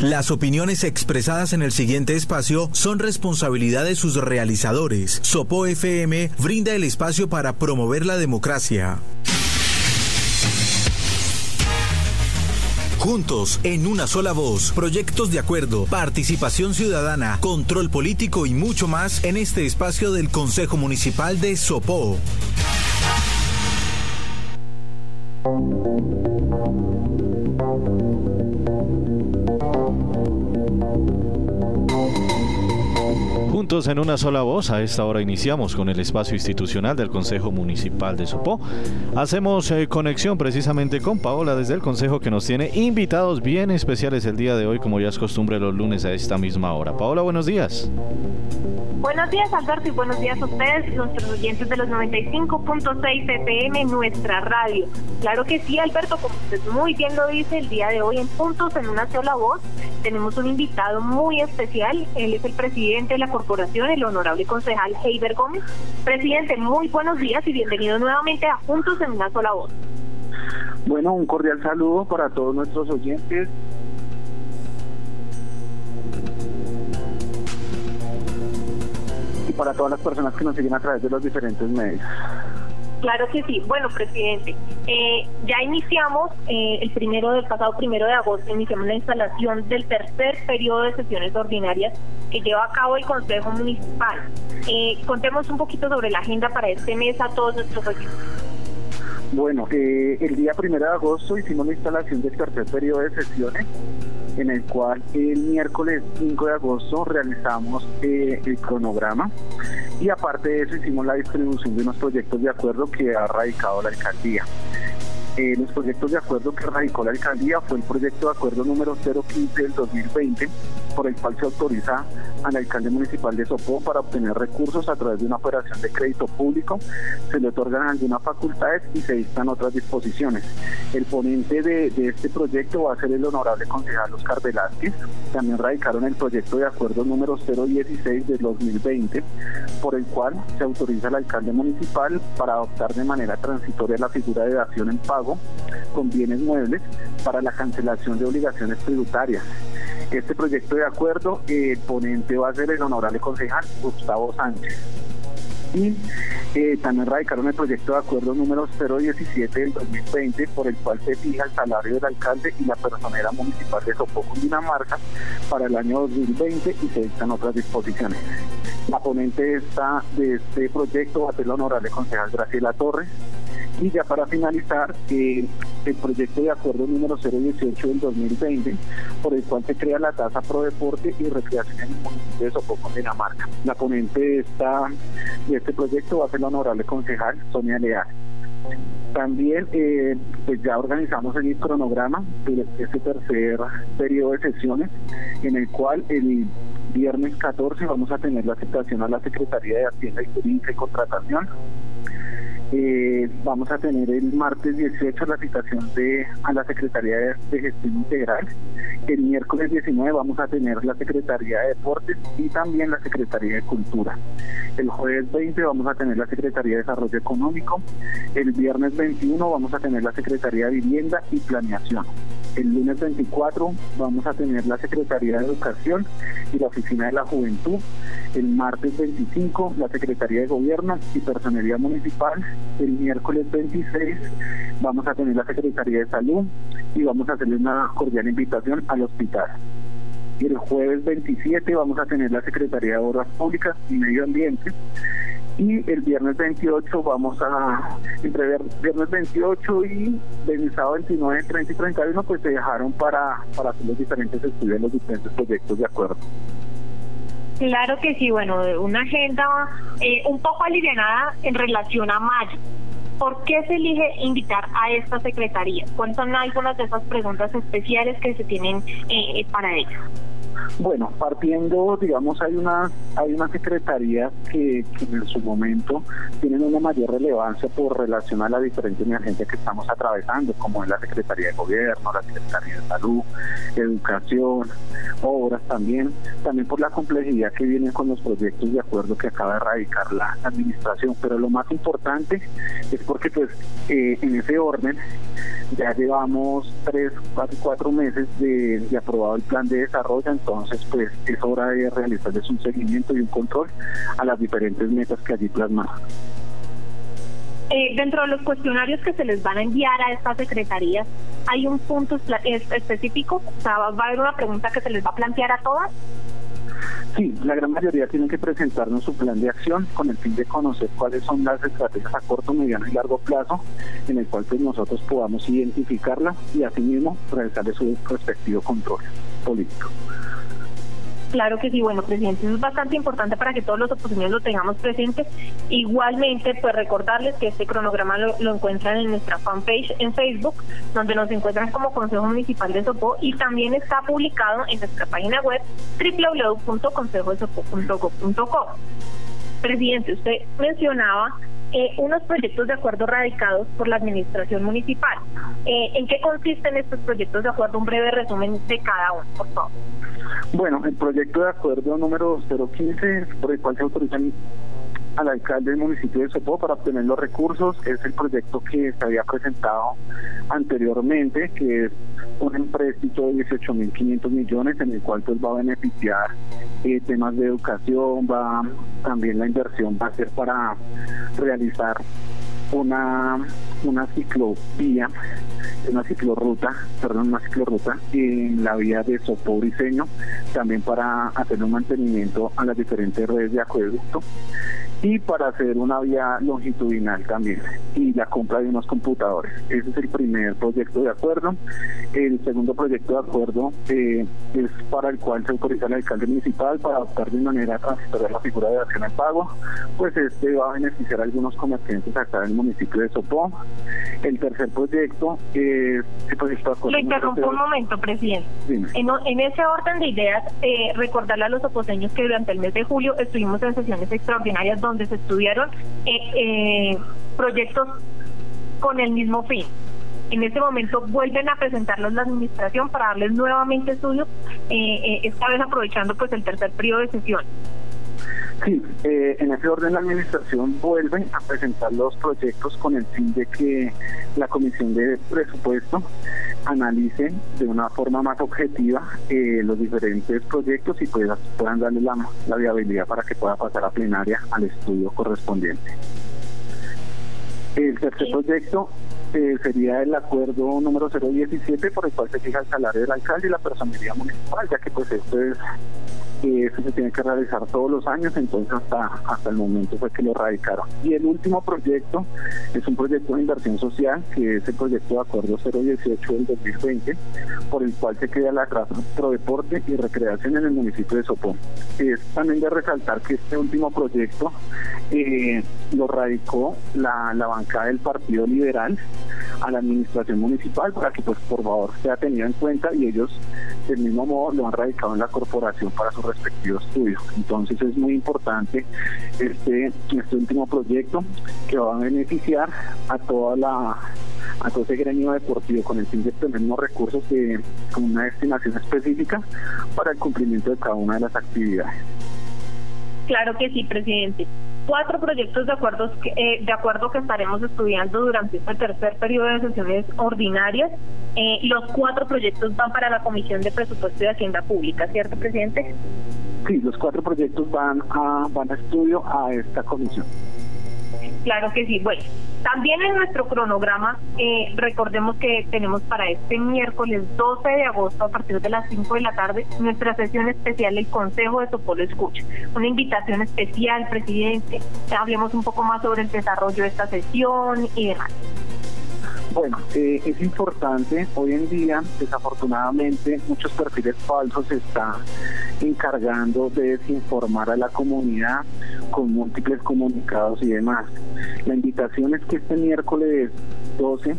Las opiniones expresadas en el siguiente espacio son responsabilidad de sus realizadores. Sopo FM brinda el espacio para promover la democracia. Juntos, en una sola voz, proyectos de acuerdo, participación ciudadana, control político y mucho más en este espacio del Consejo Municipal de Sopó. Juntos en una sola voz, a esta hora iniciamos con el espacio institucional del Consejo Municipal de Sopó. Hacemos eh, conexión precisamente con Paola desde el Consejo que nos tiene invitados bien especiales el día de hoy, como ya es costumbre los lunes a esta misma hora. Paola, buenos días. Buenos días Alberto y buenos días a ustedes, nuestros oyentes de los 95.6 FM, nuestra radio. Claro que sí, Alberto, como usted muy bien lo dice, el día de hoy en Puntos en una sola voz tenemos un invitado muy especial. Él es el presidente de la corporación, el honorable concejal Heiber Gómez. Presidente, muy buenos días y bienvenido nuevamente a Juntos en una sola voz. Bueno, un cordial saludo para todos nuestros oyentes para todas las personas que nos siguen a través de los diferentes medios. Claro que sí. Bueno, presidente, eh, ya iniciamos eh, el primero del pasado primero de agosto, iniciamos la instalación del tercer periodo de sesiones ordinarias que lleva a cabo el Consejo Municipal. Eh, contemos un poquito sobre la agenda para este mes a todos nuestros oyentes. Bueno, el día primero de agosto hicimos la instalación del tercer periodo de sesiones en el cual el miércoles 5 de agosto realizamos eh, el cronograma y aparte de eso hicimos la distribución de unos proyectos de acuerdo que ha radicado la alcaldía. Eh, los proyectos de acuerdo que radicó la alcaldía fue el proyecto de acuerdo número 015 del 2020, por el cual se autoriza al alcalde municipal de Sopó para obtener recursos a través de una operación de crédito público, se le otorgan algunas facultades y se dictan otras disposiciones. El ponente de, este proyecto va a ser el honorable concejal Oscar Velázquez. También radicaron el proyecto de acuerdo número 016 del 2020, por el cual se autoriza al alcalde municipal para adoptar de manera transitoria la figura de dación en pago con bienes muebles para la cancelación de obligaciones tributarias. Este proyecto de acuerdo, el ponente va a ser el honorable concejal Gustavo Sánchez. Y eh, también radicaron el proyecto de acuerdo número 017 del 2020, por el cual se fija el salario del alcalde y la personera municipal de Sopó, Dinamarca, para el año 2020 y se dictan otras disposiciones. La ponente esta, de este proyecto va a ser la honorable concejal Graciela Torres, y ya para finalizar, eh, el proyecto de acuerdo número 018 del 2020, por el cual se crea la tasa pro deporte y recreación en el municipio de Sopoco, Dinamarca. La ponente de, de este proyecto va a ser la honorable concejal Sonia Leal. También eh, pues ya organizamos el cronograma de este tercer periodo de sesiones, en el cual el viernes 14 vamos a tener la aceptación a la Secretaría de Hacienda y Turismo y Contratación eh, vamos a tener el martes 18 la citación de a la Secretaría de, Gestión Integral. El miércoles 19 vamos a tener la Secretaría de Deportes y también la Secretaría de Cultura. El jueves 20 vamos a tener la Secretaría de Desarrollo Económico. El viernes 21 vamos a tener la Secretaría de Vivienda y Planeación. El lunes 24 vamos a tener la Secretaría de Educación y la Oficina de la Juventud. El martes 25 la Secretaría de Gobierno y Personería Municipal el miércoles 26 vamos a tener la Secretaría de Salud y vamos a hacerle una cordial invitación al hospital. Y el jueves 27 vamos a tener la Secretaría de Obras Públicas y Medio Ambiente. Y el viernes 28 vamos a, entre viernes 28 y el sábado 29, 30 y 31, pues se dejaron para, para hacer los diferentes estudios, los diferentes proyectos de acuerdo. Claro que sí, bueno, una agenda eh, un poco aliviada en relación a mayo. ¿Por qué se elige invitar a esta secretaría? ¿Cuáles son algunas de esas preguntas especiales que se tienen eh, para ello? Bueno, partiendo, digamos, hay una hay una secretaría que, en su momento tienen una mayor relevancia por relación a la diferente emergencia que estamos atravesando, como es la Secretaría de Gobierno, la Secretaría de Salud, Educación, Obras también, también por la complejidad que vienen con los proyectos de acuerdo que acaba de erradicar la administración. Pero lo más importante es porque pues eh, en ese orden ya llevamos tres, cuatro, cuatro meses de, de, aprobado el plan de desarrollo, entonces pues es hora de realizarles un seguimiento y un control a las diferentes metas que allí plasmamos. Eh, dentro de los cuestionarios que se les van a enviar a estas secretarías, ¿hay un punto específico? O sea, ¿va a haber una pregunta que se les va a plantear a todas? Sí, la gran mayoría tienen que presentarnos su plan de acción con el fin de conocer cuáles son las estrategias a corto, mediano y largo plazo en el cual pues nosotros podamos identificarla y asimismo realizarle su respectivo control político. Claro que sí, bueno, presidente, eso es bastante importante para que todos los opositores lo tengamos presentes. Igualmente, pues recordarles que este cronograma lo, encuentran en nuestra fanpage en Facebook, donde nos encuentran como Consejo Municipal de Sopó y también está publicado en nuestra página web www.consejodesopo.gov.co. Presidente, usted mencionaba eh, unos proyectos de acuerdo radicados por la administración municipal. Eh, ¿En qué consisten estos proyectos de acuerdo? Un breve resumen de cada uno, por favor. Bueno, el proyecto de acuerdo número 015, por el cual se autorizan al alcalde del municipio de Sopó para obtener los recursos. Es el proyecto que se había presentado anteriormente, que es un empréstito de 18.500 millones en el cual pues va a beneficiar eh, temas de educación, va también la inversión va a ser para realizar una una ciclovía, una ciclorruta, perdón, una ciclorruta en la vía de Sopó Briseño, también para hacer un mantenimiento a las diferentes redes de acueducto y para hacer una vía longitudinal también y la compra de unos computadores. Ese es el primer proyecto de acuerdo. El segundo proyecto de acuerdo eh, es para el cual se autoriza el alcalde municipal para adoptar de manera transitoria la figura de acción al pago, pues este va a beneficiar a algunos comerciantes acá en el municipio de Sopó. El tercer proyecto es el proyecto de acuerdo. Le interrumpo un momento, presidente. En, ese orden de ideas, eh, recordarle a los oposeños que durante el mes de julio estuvimos en sesiones extraordinarias donde se estudiaron eh, eh, proyectos con el mismo fin. En este momento vuelven a presentarlos la administración para darles nuevamente estudios, eh, esta vez aprovechando pues el tercer periodo de sesión. Sí, eh, en ese orden la administración vuelve a presentar los proyectos con el fin de que la comisión de presupuesto analice de una forma más objetiva eh, los diferentes proyectos y puedan, puedan darle la, la viabilidad para que pueda pasar a plenaria al estudio correspondiente. El tercer proyecto eh, sería el acuerdo número 017 por el cual se fija el salario del alcalde y la personalidad municipal, ya que pues esto es eso se tiene que realizar todos los años, entonces hasta, hasta el momento fue que lo radicaron. Y el último proyecto es un proyecto de inversión social, que es el proyecto de acuerdo 018 del 2020, por el cual se crea la Casa Pro Deporte y Recreación en el municipio de Sopón. Es también de resaltar que este último proyecto eh, lo radicó la, la bancada del Partido Liberal a la administración municipal para que pues por favor sea tenido en cuenta y ellos del mismo modo lo han radicado en la corporación para su respectivo estudio. Entonces es muy importante este, este último proyecto que va a beneficiar a toda la a todo ese gremio deportivo con el fin de tener unos recursos de, con una destinación específica para el cumplimiento de cada una de las actividades. Claro que sí, presidente cuatro proyectos de acuerdos que, eh, de acuerdo que estaremos estudiando durante este tercer periodo de sesiones ordinarias. Eh, los cuatro proyectos van para la Comisión de Presupuesto y Hacienda Pública, ¿cierto, presidente? Sí, los cuatro proyectos van a, van a estudio a esta comisión. Claro que sí. Bueno, también en nuestro cronograma, eh, recordemos que tenemos para este miércoles 12 de agosto a partir de las 5 de la tarde nuestra sesión especial del Consejo de Sopolo Escucha. Una invitación especial, presidente. Hablemos un poco más sobre el desarrollo de esta sesión y demás. Bueno, eh, es importante, hoy en día, desafortunadamente, muchos perfiles falsos están encargando de desinformar a la comunidad con múltiples comunicados y demás. La invitación es que este miércoles 12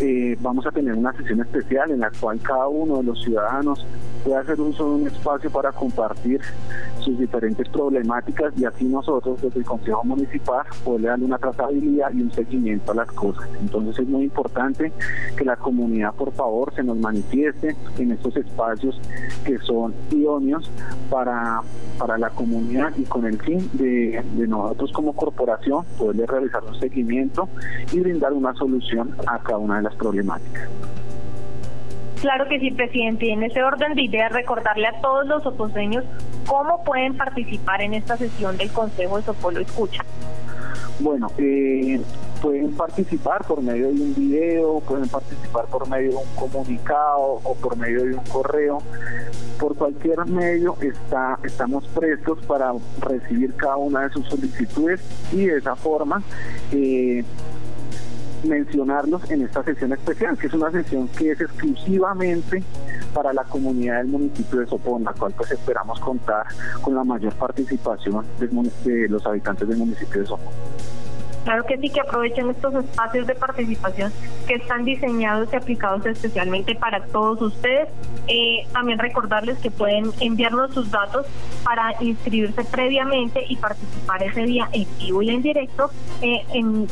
eh, vamos a tener una sesión especial en la cual cada uno de los ciudadanos puede hacer uso de un espacio para compartir sus diferentes problemáticas y así nosotros desde el Consejo Municipal poder darle una trazabilidad y un seguimiento a las cosas. Entonces es muy importante que la comunidad por favor se nos manifieste en estos espacios que son idóneos para, para la comunidad y con el fin de, de nosotros como corporación poderle realizar un seguimiento y brindar una solución a cada una de las problemáticas. Claro que sí, presidente. Y en ese orden de ideas, recordarle a todos los oposeños cómo pueden participar en esta sesión del Consejo de Sopolo Escucha. Bueno, eh, pueden participar por medio de un video, pueden participar por medio de un comunicado o por medio de un correo. Por cualquier medio está, estamos prestos para recibir cada una de sus solicitudes y de esa forma eh, mencionarlos en esta sesión especial, que es una sesión que es exclusivamente para la comunidad del municipio de Sopón, la cual pues esperamos contar con la mayor participación de los habitantes del municipio de Sopón. Claro que sí, que aprovechen estos espacios de participación que están diseñados y aplicados especialmente para todos ustedes. Eh, también recordarles que pueden enviarnos sus datos para inscribirse previamente y participar ese día en vivo y en directo. Eh, en,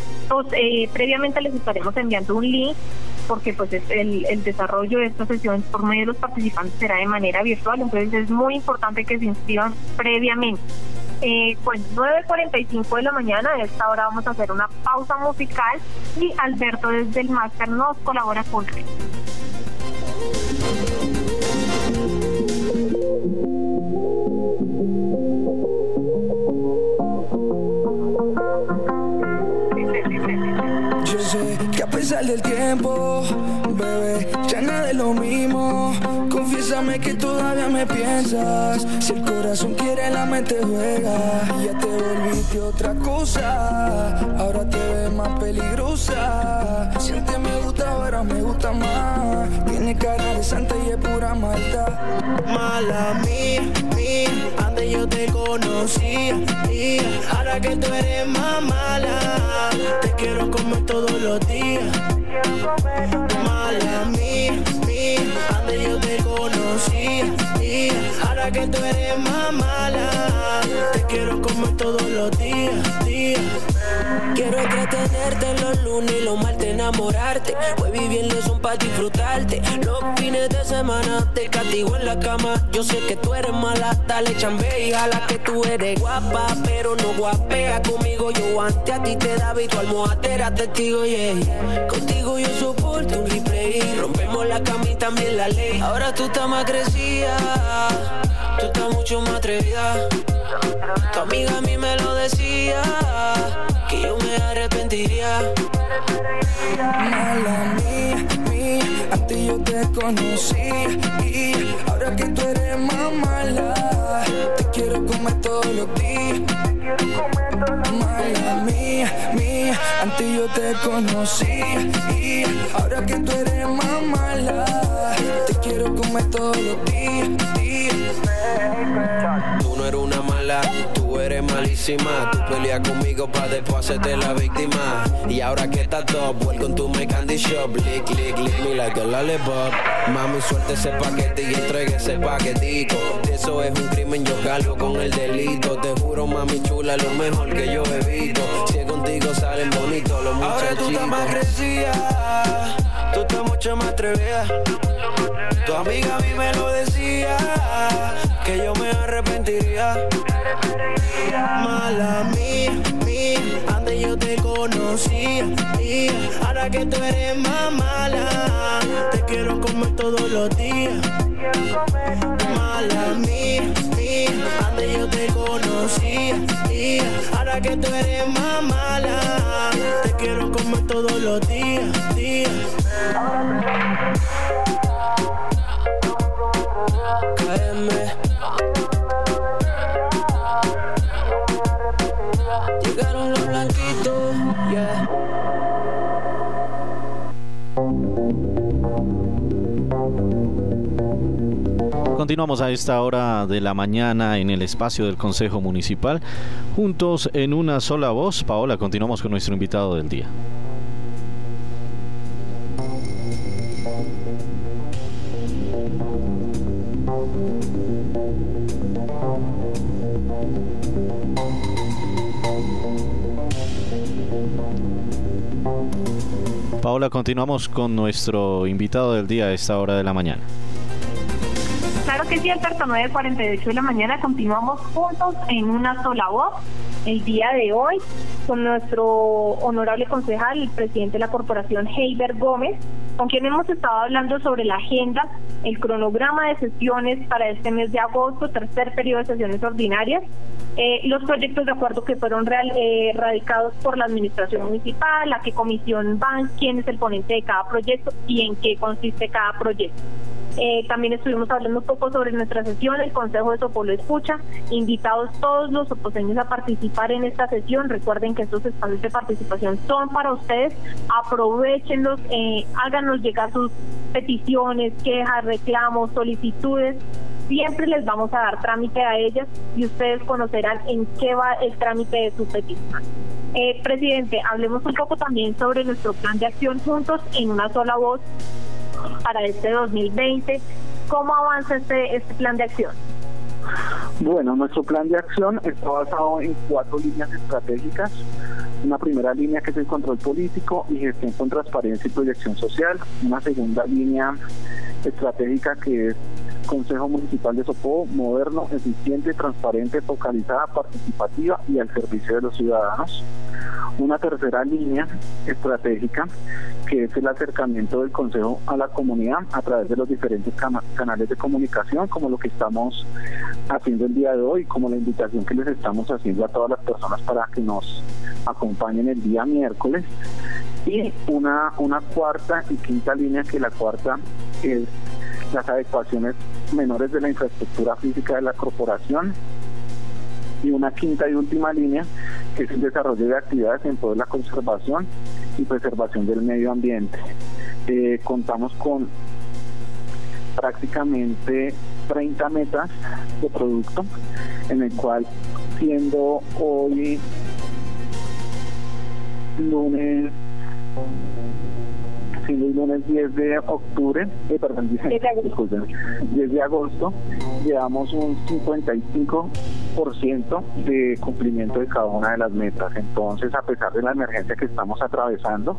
eh, previamente les estaremos enviando un link porque pues el, el desarrollo de esta sesión por medio de los participantes será de manera virtual, entonces es muy importante que se inscriban previamente. Eh, pues 9.45 de la mañana, a esta hora vamos a hacer una pausa musical y Alberto desde el máster nos colabora con pesar del tiempo, bebé, ya nada es lo mismo. Confiésame que todavía me piensas. Si el corazón quiere, la mente juega. Ya te volviste otra cosa. Ahora te ves más peligrosa. Si antes me gustaba, ahora me gusta más. Tiene cara de santa y es pura maldad. Mala mía, mía, antes yo te conocía. Y ahora que tú eres más mala, te quiero comer todos los días. Mala mía, mía, antes yo te conocía. Y ahora que tú eres más mala, quiero comer todos los días. Quiero entretenerte los lunes y los martes enamorarte. Hoy viviendo son para disfrutarte. Los fines de semana te castigo en la cama. Yo sé que tú eres mala, dale chambe y jala que tú eres guapa, pero no guapea conmigo. Yo antes a ti te daba y tu almohada era testigo, yeah. Contigo yo soporto un replay. Rompemos la cama y también la ley. Ahora tú estás más tú estás mucho más atrevida. Tu amiga a mí me lo decía, que yo me arrepentiría. Mala mía, mía, antes yo te conocí y ahora que tú eres más mala, te quiero comer todos los días. Mala mía, mía, antes yo te conocí y ahora que tú eres más mala, quiero comer todos los días. días. Tú no eres una mala, tú eres malísima. Tú peleas conmigo pa' después hacerte la víctima. Y ahora que estás top, welcome to my candy shop. Lick, lick, lick me like a lollipop. Mami, suelte ese paquete y entregue ese paquetico. Eso es un crimen, yo cargo con el delito. Te juro, mami chula, lo mejor que yo he visto. Si es contigo salen bonitos los Ahora tú estás más muchachitos. crecida, mucho más atrevida. Tu amiga a mí me lo decía, que yo me arrepentiría. Mala mía, mía, antes yo te conocía. Y ahora que tú eres más mala, te quiero comer todos los días. Mala mía, mía, antes yo te conocía. Y ahora que tú eres más mala, te quiero comer todos los días. Continuamos a esta hora de la mañana en el espacio del Consejo Municipal, juntos en una sola voz. Paola, continuamos con nuestro invitado del día. Paola, continuamos con nuestro invitado del día a esta hora de la mañana. Claro que sí, Alberto, 9.48 de la mañana continuamos juntos en una sola voz el día de hoy con nuestro honorable concejal, el presidente de la corporación, Heiber Gómez, con quien hemos estado hablando sobre la agenda, el cronograma de sesiones para este mes de agosto, tercer periodo de sesiones ordinarias, eh, los proyectos de acuerdo que fueron real, eh, radicados por la administración municipal, a qué comisión van, quién es el ponente de cada proyecto y en qué consiste cada proyecto. Eh, también estuvimos hablando un poco sobre nuestra sesión, el Consejo de Sopolo Escucha, invitados todos los oposeños a participar en esta sesión. Recuerden que estos espacios de participación son para ustedes, aprovechenlos, eh, háganos llegar sus peticiones, quejas, reclamos, solicitudes. Siempre les vamos a dar trámite a ellas y ustedes conocerán en qué va el trámite de su petición. Eh, presidente, hablemos un poco también sobre nuestro plan de acción juntos en una sola voz para este 2020. ¿Cómo avanza este, este plan de acción? Bueno, nuestro plan de acción está basado en cuatro líneas estratégicas. Una primera línea que es el control político y gestión con transparencia y proyección social. Una segunda línea estratégica que es Consejo Municipal de Sopó, moderno, eficiente, transparente, focalizada, participativa y al servicio de los ciudadanos. Una tercera línea estratégica que es el acercamiento del Consejo a la comunidad a través de los diferentes canales de comunicación, como lo que estamos haciendo el día de hoy, como la invitación que les estamos haciendo a todas las personas para que nos acompañen el día miércoles. Y una, una cuarta y quinta línea, que la cuarta es las adecuaciones menores de la infraestructura física de la corporación y una quinta y última línea que es el desarrollo de actividades en toda la conservación y preservación del medio ambiente. Eh, contamos con prácticamente 30 metas de producto en el cual siendo hoy lunes el lunes 10 de octubre, eh, perdón, 10, de agosto. 10 de agosto, llevamos un 55 de cumplimiento de cada una de las metas. Entonces, a pesar de la emergencia que estamos atravesando,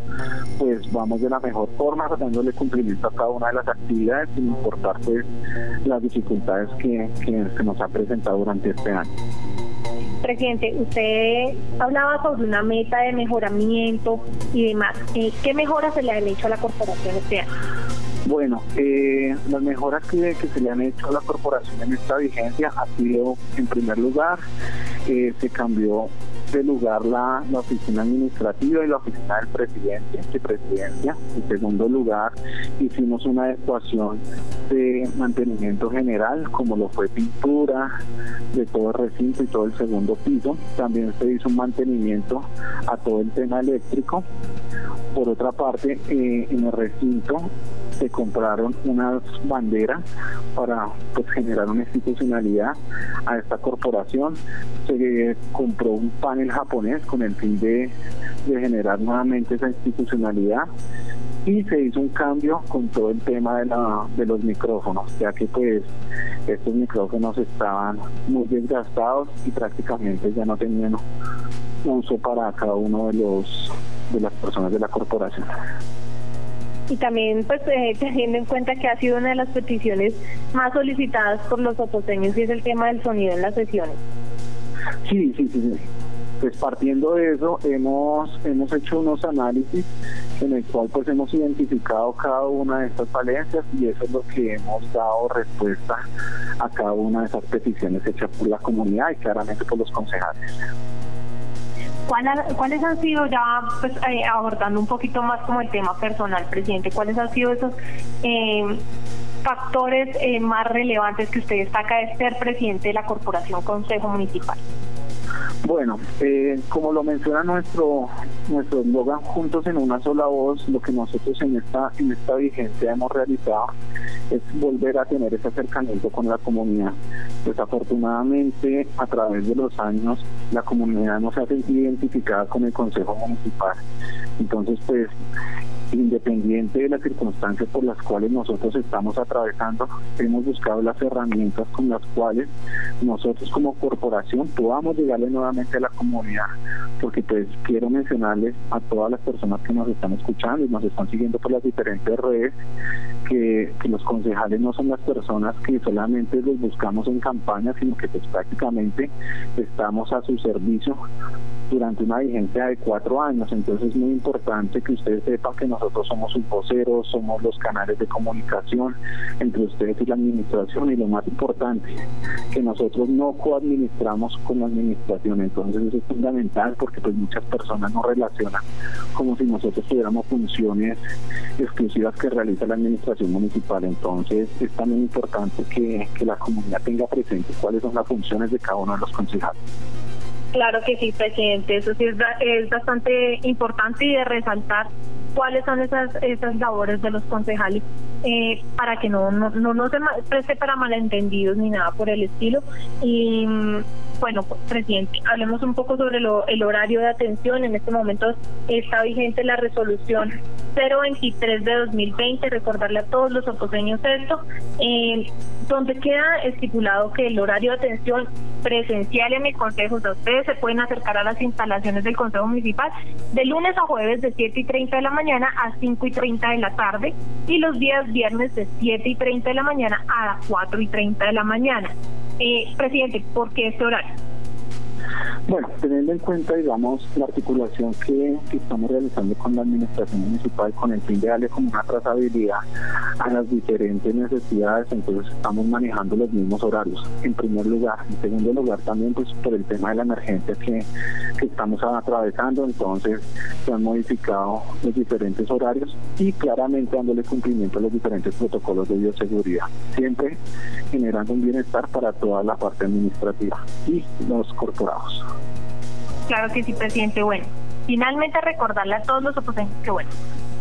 pues vamos de la mejor forma dándole cumplimiento a cada una de las actividades sin importar pues las dificultades que, que se nos ha presentado durante este año. Presidente, usted hablaba sobre una meta de mejoramiento y demás. Eh, ¿Qué mejoras se le han hecho a la corporación este año? Bueno, eh, las mejoras que, se le han hecho a la corporación en esta vigencia ha sido, en primer lugar, eh, se cambió de lugar la, oficina administrativa y la oficina del presidente, de presidencia. En segundo lugar, hicimos una adecuación de mantenimiento general, como lo fue pintura de todo el recinto y todo el segundo piso. También se hizo un mantenimiento a todo el tema eléctrico. Por otra parte, eh, en el recinto se compraron unas banderas para pues, generar una institucionalidad a esta corporación. Se compró un panel japonés con el fin de, generar nuevamente esa institucionalidad. Y se hizo un cambio con todo el tema de, la, de los micrófonos, ya que pues estos micrófonos estaban muy desgastados y prácticamente ya no tenían uso para cada uno de los de las personas de la corporación. Y también pues eh, teniendo en cuenta que ha sido una de las peticiones más solicitadas por los oposeños y es el tema del sonido en las sesiones. Sí, sí, sí, Pues partiendo de eso hemos hemos hecho unos análisis en el cual pues hemos identificado cada una de estas falencias y eso es lo que hemos dado respuesta a cada una de esas peticiones hechas por la comunidad y claramente por los concejales. ¿Cuáles han sido ya, pues, eh, abordando un poquito más como el tema personal, presidente, cuáles han sido esos eh, factores eh, más relevantes que usted destaca de ser presidente de la Corporación Consejo Municipal? Bueno, eh, como lo menciona nuestro nuestro eslogan juntos en una sola voz, lo que nosotros en esta en esta vigencia hemos realizado es volver a tener ese acercamiento con la comunidad. Desafortunadamente, a través de los años, la comunidad no se ha sentido identificada con el Consejo Municipal. Entonces, pues independiente de las circunstancias por las cuales nosotros estamos atravesando, hemos buscado las herramientas con las cuales nosotros como corporación podamos llegarle nuevamente a la comunidad, porque pues quiero mencionarles a todas las personas que nos están escuchando y nos están siguiendo por las diferentes redes, que, los concejales no son las personas que solamente los buscamos en campaña, sino que pues prácticamente estamos a su servicio durante una vigencia de cuatro años. Entonces es muy importante que ustedes sepan que nosotros somos sus voceros, somos los canales de comunicación entre ustedes y la administración y lo más importante, que nosotros no coadministramos con la administración. Entonces eso es fundamental porque pues muchas personas no relacionan como si nosotros tuviéramos funciones exclusivas que realiza la administración municipal. Entonces es también importante que, que la comunidad tenga presente cuáles son las funciones de cada uno de los concejales. Claro que sí, presidente. Eso sí es, es bastante importante y de resaltar cuáles son esas esas labores de los concejales eh, para que no, no, no, se preste para malentendidos ni nada por el estilo. Y bueno, presidente, hablemos un poco sobre lo, el horario de atención. En este momento está vigente la resolución 023 de 2020, recordarle a todos los oposeños esto, eh, donde queda estipulado que el horario de atención presencial en el Consejo, de ustedes se pueden acercar a las instalaciones del Consejo Municipal de lunes a jueves de 7 y 30 de la mañana a 5 y 30 de la tarde y los días viernes de 7 y 30 de la mañana a 4 y 30 de la mañana. Eh, presidente, ¿por qué este horario? Bueno, teniendo en cuenta, digamos, la articulación que, estamos realizando con la administración municipal con el fin de darle como una trazabilidad a las diferentes necesidades, entonces estamos manejando los mismos horarios, en primer lugar. En segundo lugar, también pues por el tema de la emergencia que, que estamos atravesando, entonces se han modificado los diferentes horarios y claramente dándole cumplimiento a los diferentes protocolos de bioseguridad, siempre generando un bienestar para toda la parte administrativa y los corporados. Claro que sí, presidente. Bueno, finalmente recordarle a todos los oponentes que, bueno,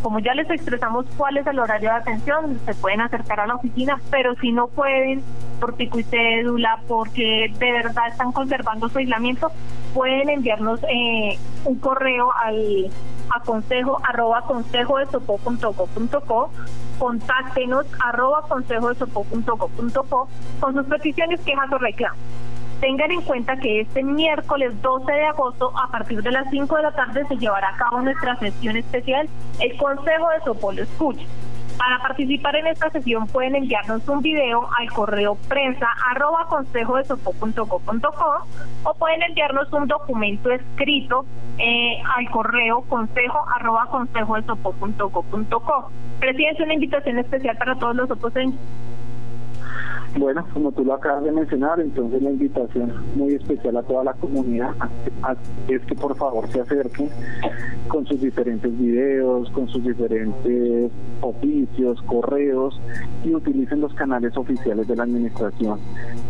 como ya les expresamos cuál es el horario de atención, se pueden acercar a la oficina, pero si no pueden por pico y cédula, porque de verdad están conservando su aislamiento, pueden enviarnos eh, un correo al a consejo arroba consejo de contáctenos arroba consejo de con sus peticiones, quejas o reclamos. Tengan en cuenta que este miércoles 12 de agosto, a partir de las 5 de la tarde, se llevará a cabo nuestra sesión especial, el Consejo de Sopolo Escucha. Para participar en esta sesión pueden enviarnos un video al correo prensa arroba consejo de o pueden enviarnos un documento escrito eh, al correo consejo arroba consejo de Presidente, una invitación especial para todos los opositores bueno, como tú lo acabas de mencionar, entonces la invitación muy especial a toda la comunidad es que por favor se acerquen con sus diferentes videos, con sus diferentes oficios, correos y utilicen los canales oficiales de la administración.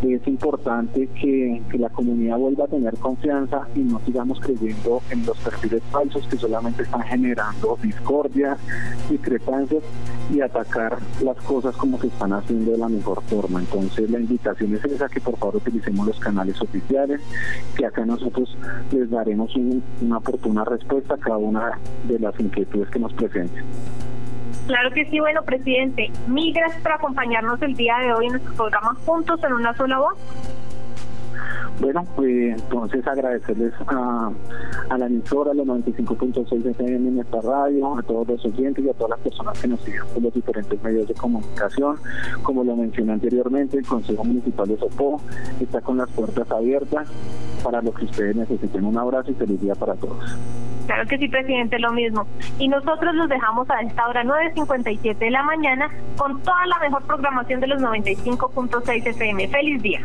Es importante que, que la comunidad vuelva a tener confianza y no sigamos creyendo en los perfiles falsos que solamente están generando discordia, discrepancias y atacar las cosas como se están haciendo de la mejor forma. Entonces la invitación es esa, que por favor utilicemos los canales oficiales, que acá nosotros les daremos una oportuna respuesta a cada una de las inquietudes que nos presenten. Claro que sí, bueno, presidente. Mil gracias por acompañarnos el día de hoy en nuestro programa Juntos en una sola voz. Bueno, pues entonces agradecerles a, a la emisora, los 95.6 FM en esta radio, a todos los oyentes y a todas las personas que nos siguen por los diferentes medios de comunicación. Como lo mencioné anteriormente, el Consejo Municipal de Sopó está con las puertas abiertas para lo que ustedes necesiten. Un abrazo y feliz día para todos. Claro que sí, presidente, lo mismo. Y nosotros los dejamos a esta hora 9.57 de la mañana con toda la mejor programación de los 95.6 FM. Feliz día.